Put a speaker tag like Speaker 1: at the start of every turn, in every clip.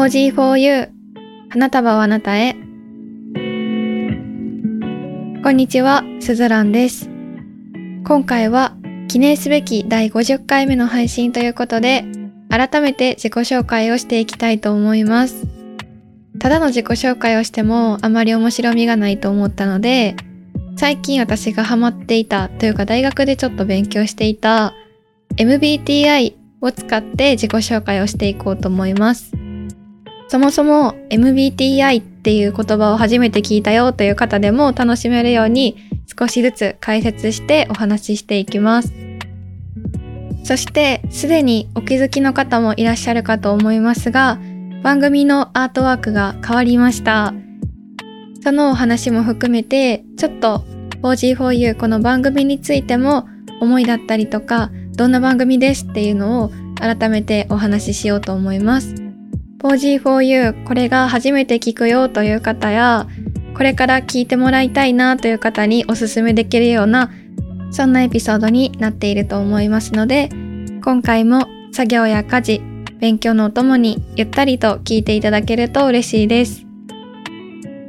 Speaker 1: 4G4U 花束をあなたへこんにちは、すずらんです。今回は記念すべき第50回目の配信ということで、改めて自己紹介をしていきたいと思います。ただの自己紹介をしてもあまり面白みがないと思ったので、最近私がハマっていたというか大学でちょっと勉強していた MBTI を使って自己紹介をしていこうと思います。そもそも MBTI っていう言葉を初めて聞いたよという方でも楽しめるように少しずつ解説してお話ししていきます。そしてすでにお気づきの方もいらっしゃるかと思いますが番組のアートワークが変わりました。そのお話も含めてちょっと 4G4U この番組についても思いだったりとかどんな番組ですっていうのを改めてお話ししようと思います。4G4U これが初めて聞くよという方やこれから聞いてもらいたいなという方におすすめできるようなそんなエピソードになっていると思いますので今回も作業や家事勉強のお供にゆったりと聞いていただけると嬉しいです。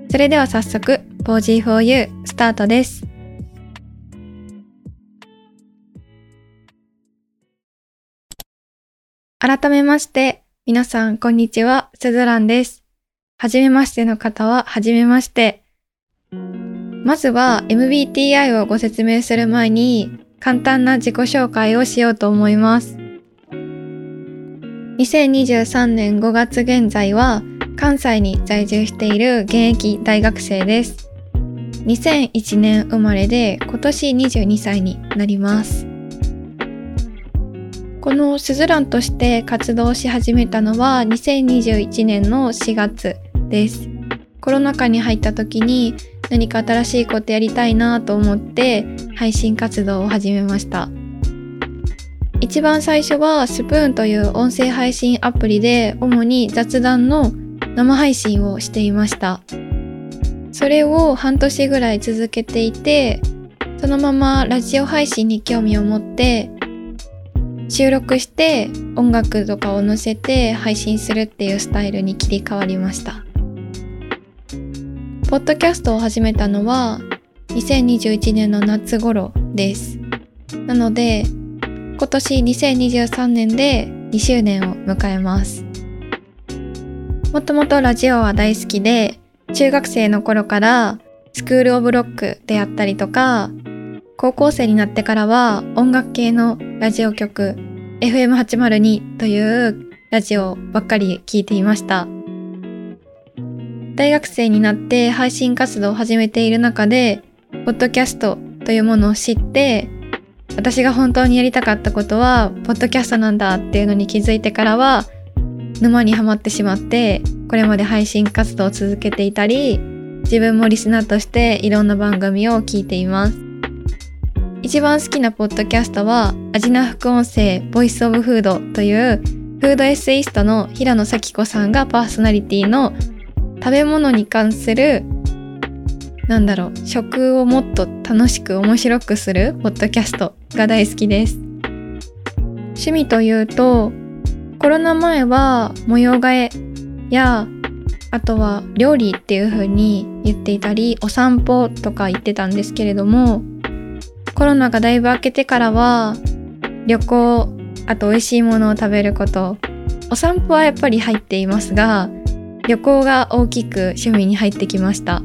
Speaker 1: それでは早速 4G4U スタートです。改めまして皆さんこんにちはすずらんですはじめましての方ははじめましてまずは MBTI をご説明する前に簡単な自己紹介をしようと思います。2023年5月現在は関西に在住している現役大学生です。2001年生まれで今年22歳になります。このスズランとして活動し始めたのは2021年の4月です。コロナ禍に入った時に何か新しいことやりたいなと思って配信活動を始めました一番最初はスプーンという音声配信アプリで主に雑談の生配信をしていましたそれを半年ぐらい続けていてそのままラジオ配信に興味を持って収録して音楽とかを載せて配信するっていうスタイルに切り替わりましたポッドキャストを始めたのは2021年の夏頃です。なので今年2023年で2周年を迎えます。もともとラジオは大好きで中学生の頃からスクールオブロックであったりとか高校生になってからは音楽系のラジオ局 FM802 というラジオばっかり聞いていました。大学生になって配信活動を始めている中で、ポッドキャストというものを知って、私が本当にやりたかったことは、ポッドキャストなんだっていうのに気づいてからは、沼にはまってしまって、これまで配信活動を続けていたり、自分もリスナーとしていろんな番組を聞いています。一番好きなポッドキャストは、アジナ副音声ボイスオブフードというフードエッセイストの平野咲子さんがパーソナリティの食べ物に関するなんだろう食をもっと楽しく面白くするポッドキャストが大好きです。趣味というとコロナ前は模様替えやあとは料理っていう風に言っていたりお散歩とか言ってたんですけれどもコロナがだいぶ明けてからは旅行あと美味しいものを食べることお散歩はやっぱり入っていますが旅行が大きく趣味に入ってきました。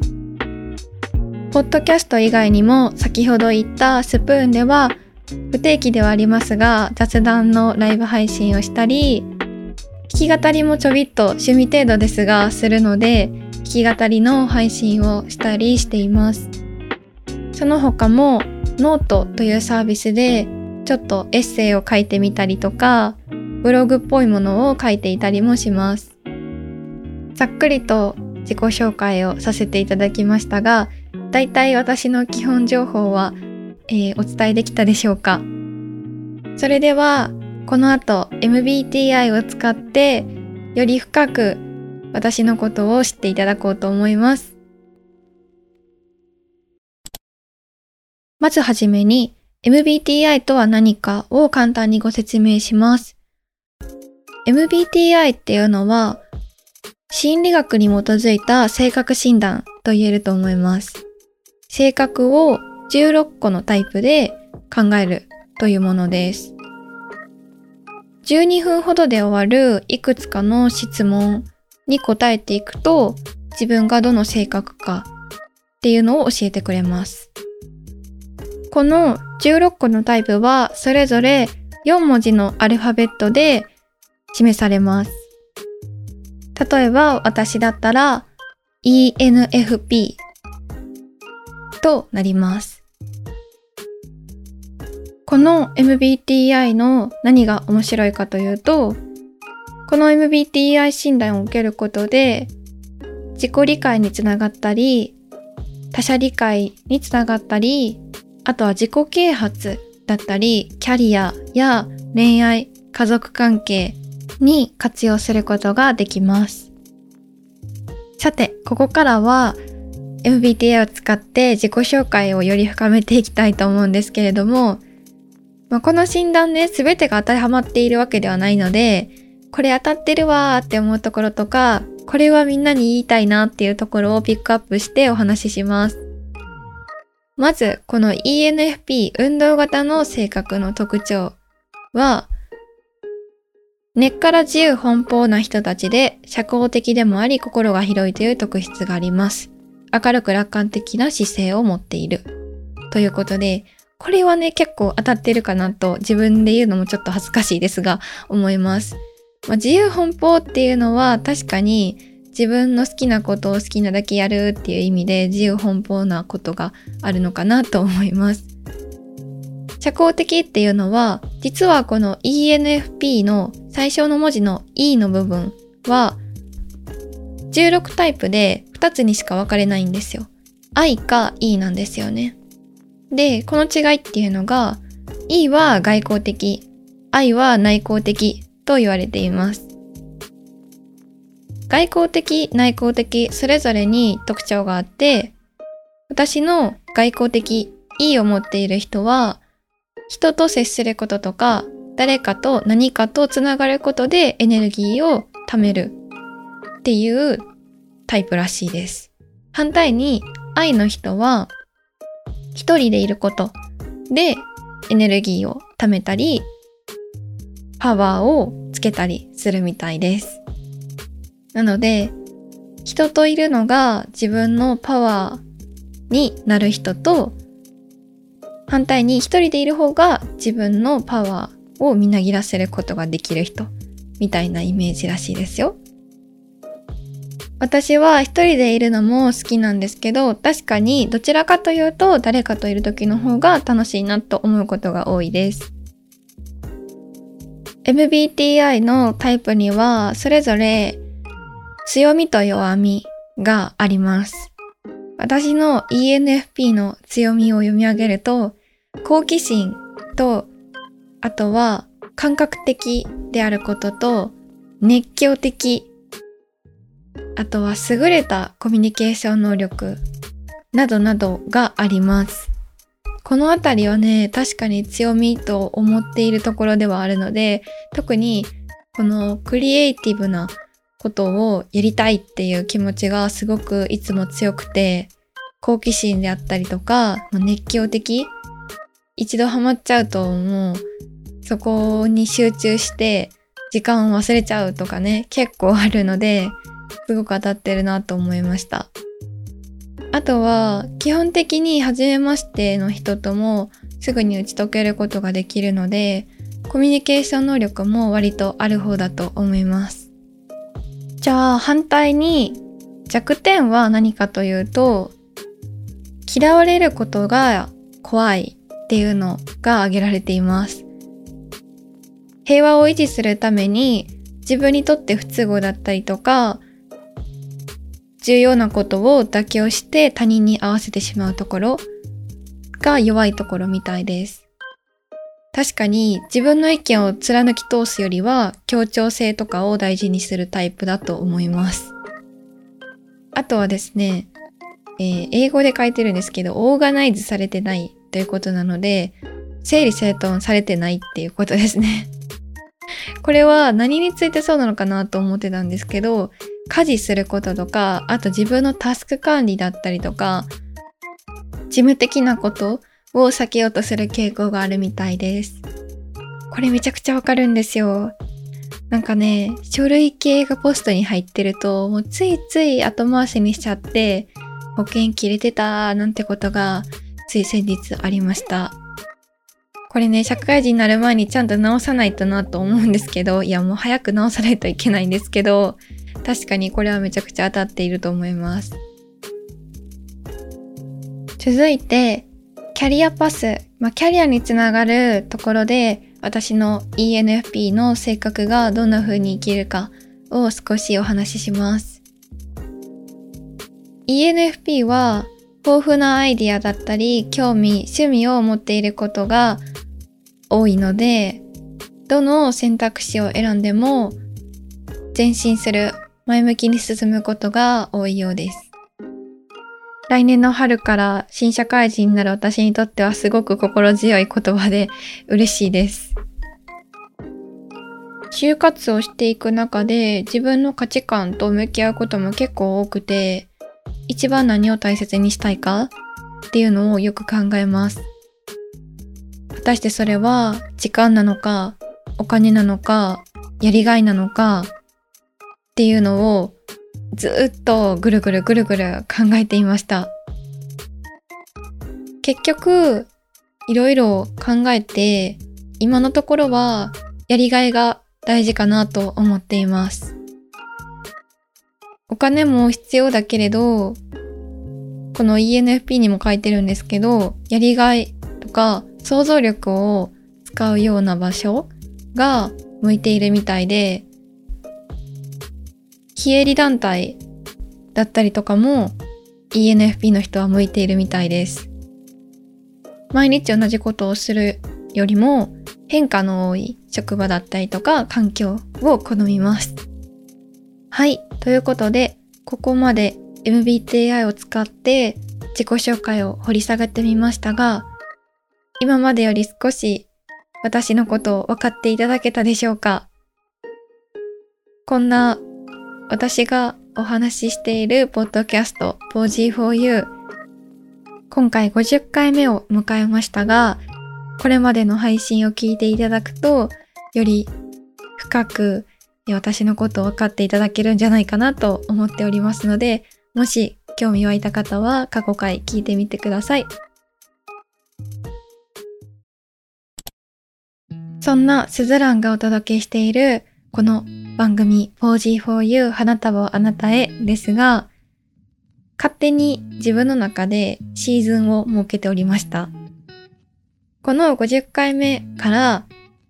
Speaker 1: ポッドキャスト以外にも先ほど言ったスプーンでは不定期ではありますが雑談のライブ配信をしたり弾き語りもちょびっと趣味程度ですがするので弾き語りの配信をしたりしています。その他もノートというサービスでちょっとエッセイを書いてみたりとかブログっぽいものを書いていたりもします。ざっくりと自己紹介をさせていただきましたが、だいたい私の基本情報は、えーお伝えできたでしょうか？それでは、この後 MBTI を使って、より深く私のことを知っていただこうと思います。まずはじめに、MBTI とは何かを簡単にご説明します。MBTI っていうのは、心理学に基づいた性格診断と言えると思います。性格を16個のタイプで考えるというものです。12分ほどで終わるいくつかの質問に答えていくと自分がどの性格かっていうのを教えてくれます。この16個のタイプはそれぞれ4文字のアルファベットで示されます。例えば私だったら ENFP となります。この MBTI の何が面白いかというと、この MBTI 診断を受けることで、自己理解につながったり、他者理解につながったり、あとは自己啓発だったり、キャリアや恋愛、家族関係に活用することができます。さて、ここからは MBTI を使って自己紹介をより深めていきたいと思うんですけれども、まあ、この診断ね、すべてが当てはまっているわけではないので、これ当たってるわーって思うところとか、これはみんなに言いたいなっていうところをピックアップしてお話しします。まず、この ENFP 運動型の性格の特徴は、根っから自由奔放な人たちで社交的でもあり心が広いという特質があります。明るく楽観的な姿勢を持っている。ということで、これはね、結構当たってるかなと自分で言うのもちょっと恥ずかしいですが、思います。まあ、自由奔放っていうのは確かに自分の好きなことを好きなだけやるっていう意味で自由奔放なことがあるのかなと思います。社交的っていうのは実はこの ENFP の最初の文字の E の部分は16タイプで2つにしか分かれないんですよ。I か E なんですよね。で、この違いっていうのが E は外交的、I は内向的と言われています。外交的、内向的、それぞれに特徴があって、私の外交的 E を持っている人は、人と接することとか、誰かと何かとつながることでエネルギーを貯めるっていうタイプらしいです。反対に愛の人は一人でいることでエネルギーを貯めたりパワーをつけたりするみたいです。なので人といるのが自分のパワーになる人と反対に一人でいる方が自分のパワーをみなぎらせることができる人みたいなイメージらしいですよ。私は一人でいるのも好きなんですけど、確かにどちらかというと誰かといる時の方が楽しいなと思うことが多いです。MBTI のタイプにはそれぞれ強みと弱みがあります。私の ENFP の強みを読み上げると、好奇心とあとは感覚的であることと熱狂的あとは優れたコミュニケーション能力などなどがあります。このあたりはね、確かに強みと思っているところではあるので、特にこのクリエイティブなことをやりたいっていう気持ちがすごくいつも強くて、好奇心であったりとか、熱狂的一度ハマっちゃうともうそこに集中して時間を忘れちゃうとかね、結構あるので、すごく当たってるなと思いました。あとは、基本的に初めましての人ともすぐに打ち解けることができるので、コミュニケーション能力も割とある方だと思います。じゃあ反対に弱点は何かというと、嫌われることが怖いっていうのが挙げられています。平和を維持するために自分にとって不都合だったりとか重要なことを妥協して他人に合わせてしまうところが弱いところみたいです。確かに自分の意見を貫き通すよりは協調性とかを大事にするタイプだと思います。あとはですね、えー、英語で書いてるんですけど、オーガナイズされてないということなので、整理整頓されてないっていうことですね。これは何についてそうなのかなと思ってたんですけど、家事することとか、あと自分のタスク管理だったりとか、事務的なことを避けようとする傾向があるみたいです。これめちゃくちゃわかるんですよ。なんかね、書類系がポストに入ってると、もうついつい後回しにしちゃって、保険切れてたなんてことがつい先日ありました。これね、社会人になる前にちゃんと直さないとなと思うんですけど、いやもう早く直さないといけないんですけど、確かにこれはめちゃくちゃ当たっていると思います。続いて、キャリアパス。まあ、キャリアにつながるところで、私の ENFP の性格がどんな風に生きるかを少しお話しします。ENFP は豊富なアイディアだったり興味、趣味を持っていることが多いので、どの選択肢を選んでも前進する、前向きに進むことが多いようです。来年の春から新社会人になる私にとってはすごく心強い言葉で嬉しいです。就活をしていく中で自分の価値観と向き合うことも結構多くて、一番何を大切にしたいかっていうのをよく考えます。果たしてそれは時間なのか、お金なのか、やりがいなのかっていうのをずっとぐるぐるぐるぐる考えていました。結局、いろいろ考えて、今のところはやりがいが大事かなと思っています。お金も必要だけれど、この ENFP にも書いてるんですけど、やりがいとか想像力を使うような場所が向いているみたいで、非営利団体だったりとかも ENFP の人は向いているみたいです。毎日同じことをするよりも変化の多い職場だったりとか環境を好みます。はい。ということで、ここまで MBTI を使って自己紹介を掘り下げてみましたが、今までより少し私のことを分かっていただけたでしょうか？こんな私がお話ししているポッドキャスト 4G4U 今回50回目を迎えましたがこれまでの配信を聞いていただくとより深く私のことを分かっていただけるんじゃないかなと思っておりますのでもし興味湧いた方は過去回聞いてみてください。そんなスズランがお届けしているこの番組 4G4U 花束をあなたへですが、勝手に自分の中でシーズンを設けておりました。この50回目から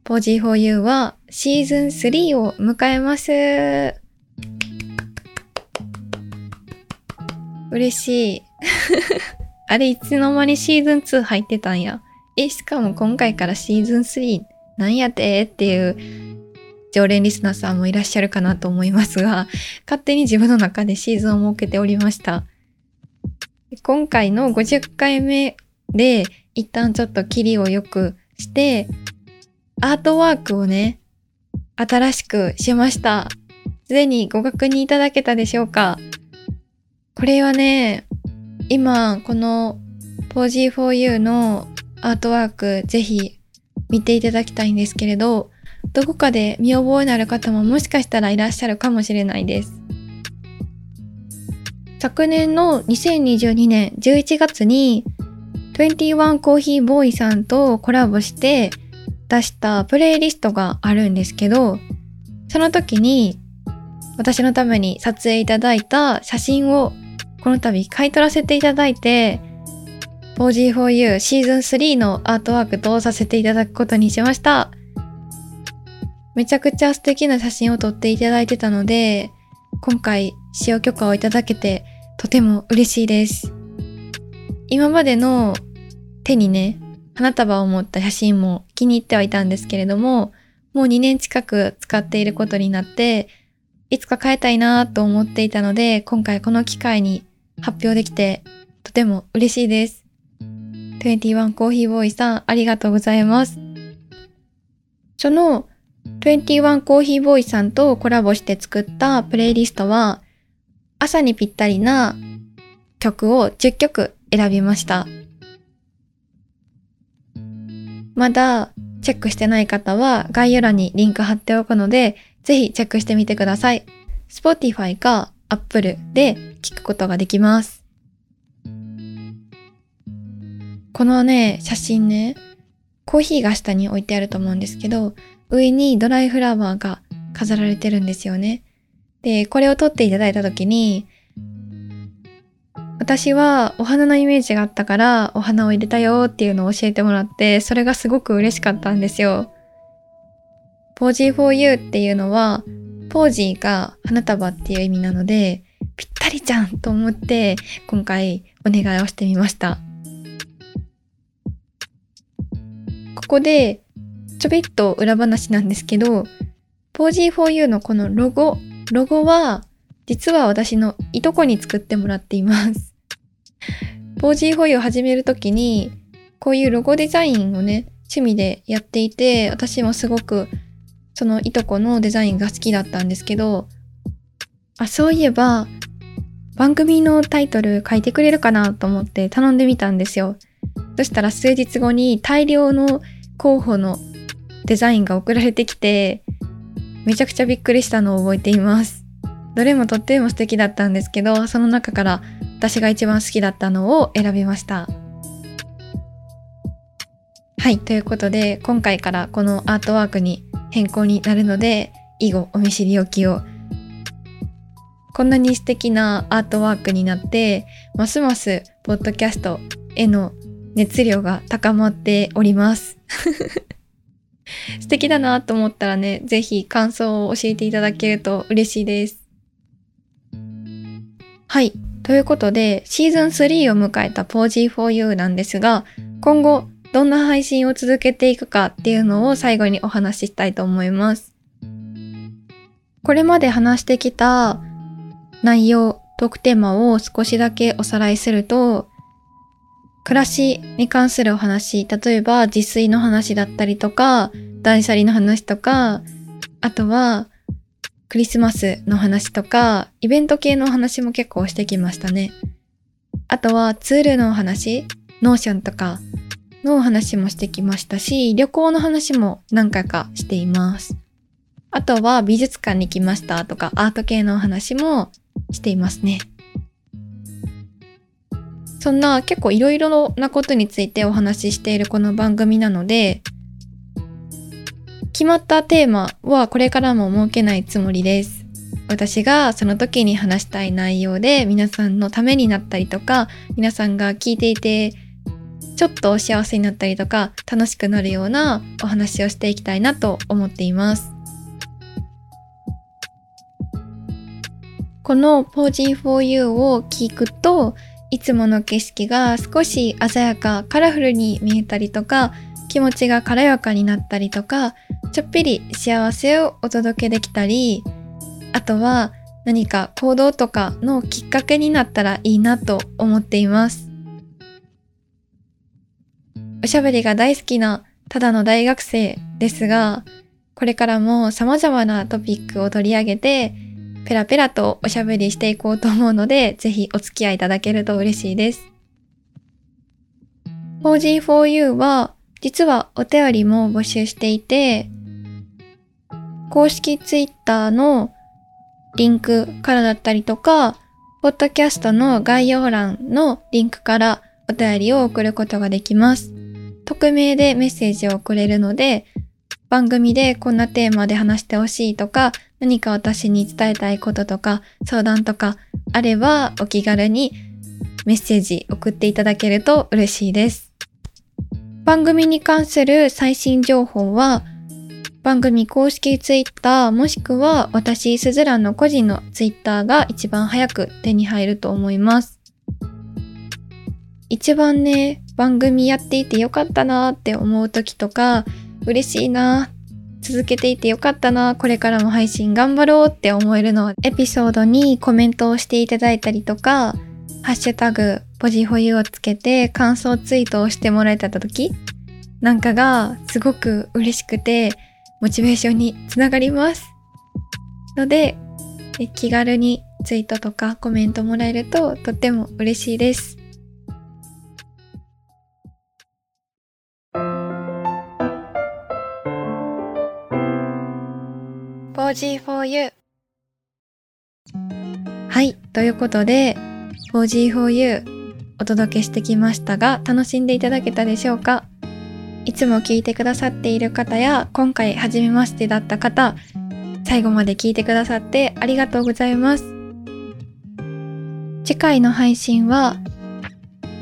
Speaker 1: 4G4U はシーズン3を迎えます。嬉しい。あれ、いつの間にシーズン2入ってたんや。え、しかも今回からシーズン3なんやてっていう常連リスナーさんもいらっしゃるかなと思いますが、勝手に自分の中でシーズンを設けておりました。今回の50回目で一旦ちょっとキリを良くして、アートワークをね、新しくしました。すでにご確認いただけたでしょうかこれはね、今、この 4G4U のアートワークぜひ見ていただきたいんですけれど、どこかで見覚えのある方ももしかしたらいらっしゃるかもしれないです。昨年の2022年11月に21コーヒーボーイさんとコラボして出したプレイリストがあるんですけど、その時に私のために撮影いただいた写真をこの度買い取らせていただいて 4G4U シーズン3のアートワークとさせていただくことにしました。めちゃくちゃ素敵な写真を撮っていただいてたので、今回使用許可をいただけてとても嬉しいです。今までの手にね、花束を持った写真も気に入ってはいたんですけれども、もう2年近く使っていることになって、いつか変えたいなと思っていたので、今回この機会に発表できてとても嬉しいです。21コーヒーボーイさんありがとうございます。その21コーヒーボーイさんとコラボして作ったプレイリストは朝にぴったりな曲を10曲選びました。まだチェックしてない方は概要欄にリンク貼っておくので、ぜひチェックしてみてください。Spotify か Apple で聞くことができます。このね、写真ね、コーヒーが下に置いてあると思うんですけど、上にドライフラワーが飾られてるんですよね。で、これを撮っていただいた時に、私はお花のイメージがあったからお花を入れたよっていうのを教えてもらってそれがすごく嬉しかったんですよ。ポージー for you っていうのはポージーが花束っていう意味なのでぴったりじゃんと思って今回お願いをしてみました。ここでちょびっと裏話なんですけどポージー for you のこのロゴロゴは実は私のいとこに作ってもらっています。ポージーホイを始めるときに、こういうロゴデザインをね、趣味でやっていて、私もすごくそのいとこのデザインが好きだったんですけど、あ、そういえば、番組のタイトル書いてくれるかなと思って頼んでみたんですよ。そしたら数日後に大量の候補のデザインが送られてきて、めちゃくちゃびっくりしたのを覚えています。どれもとっても素敵だったんですけど、その中から私が一番好きだったのを選びました。はい、ということで、今回からこのアートワークに変更になるので、以後お見知りおきを。こんなに素敵なアートワークになって、ますますポッドキャストへの熱量が高まっております。素敵だなと思ったらね、ぜひ感想を教えていただけると嬉しいです。はい。ということで、シーズン3を迎えた Pog4U なんですが、今後どんな配信を続けていくかっていうのを最後にお話ししたいと思います。これまで話してきた内容、トークテーマを少しだけおさらいすると、暮らしに関するお話、例えば自炊の話だったりとか、断捨離の話とか、あとはクリスマスの話とか、イベント系の話も結構してきましたね。あとはツールの話、 Notion とかのお話もしてきましたし、旅行の話も何回かしています。あとは美術館に来ましたとかアート系のお話もしていますね。そんな結構いろいろなことについてお話ししているこの番組なので、決まったテーマはこれからも設けないつもりです。私がその時に話したい内容で皆さんのためになったりとか、皆さんが聞いていてちょっと幸せになったりとか楽しくなるようなお話をしていきたいなと思っています。この Pog4U を聞くといつもの景色が少し鮮やかカラフルに見えたりとか気持ちが軽やかになったりとかちょっぴり幸せをお届けできたり、あとは何か行動とかのきっかけになったらいいなと思っています。おしゃべりが大好きなただの大学生ですが、これからも様々なトピックを取り上げて、ペラペラとおしゃべりしていこうと思うので、ぜひお付き合いいただけると嬉しいです。4G4U は、実はお便りも募集していて、公式ツイッターのリンクからだったりとか、ポッドキャストの概要欄のリンクからお便りを送ることができます。匿名でメッセージを送れるので、番組でこんなテーマで話してほしいとか、何か私に伝えたいこととか、相談とかあればお気軽にメッセージ送っていただけると嬉しいです。番組に関する最新情報は、番組公式ツイッターもしくは私すずらんの個人のツイッターが一番早く手に入ると思います。一番ね、番組やっていてよかったなーって思う時とか、嬉しいな続けていてよかったなこれからも配信頑張ろうって思えるのはエピソードにコメントをしていただいたりとか、ハッシュタグ、ポジホユをつけて感想ツイートをしてもらえた時なんかがすごく嬉しくて、モチベーションにつながります。ので、気軽にツイートとかコメントもらえるととっても嬉しいです。4G4U はい、ということで 4G4U お届けしてきましたが楽しんでいただけたでしょうか？いつも聞いてくださっている方や今回初めましてだった方最後まで聞いてくださってありがとうございます。次回の配信は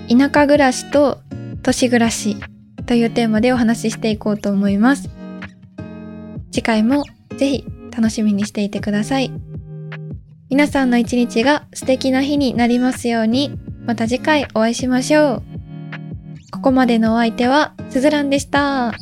Speaker 1: 田舎暮らしと都市暮らしというテーマでお話ししていこうと思います。次回もぜひ楽しみにしていてください。皆さんの一日が素敵な日になりますように。また次回お会いしましょう。ここまでのお相手はすずらんでした。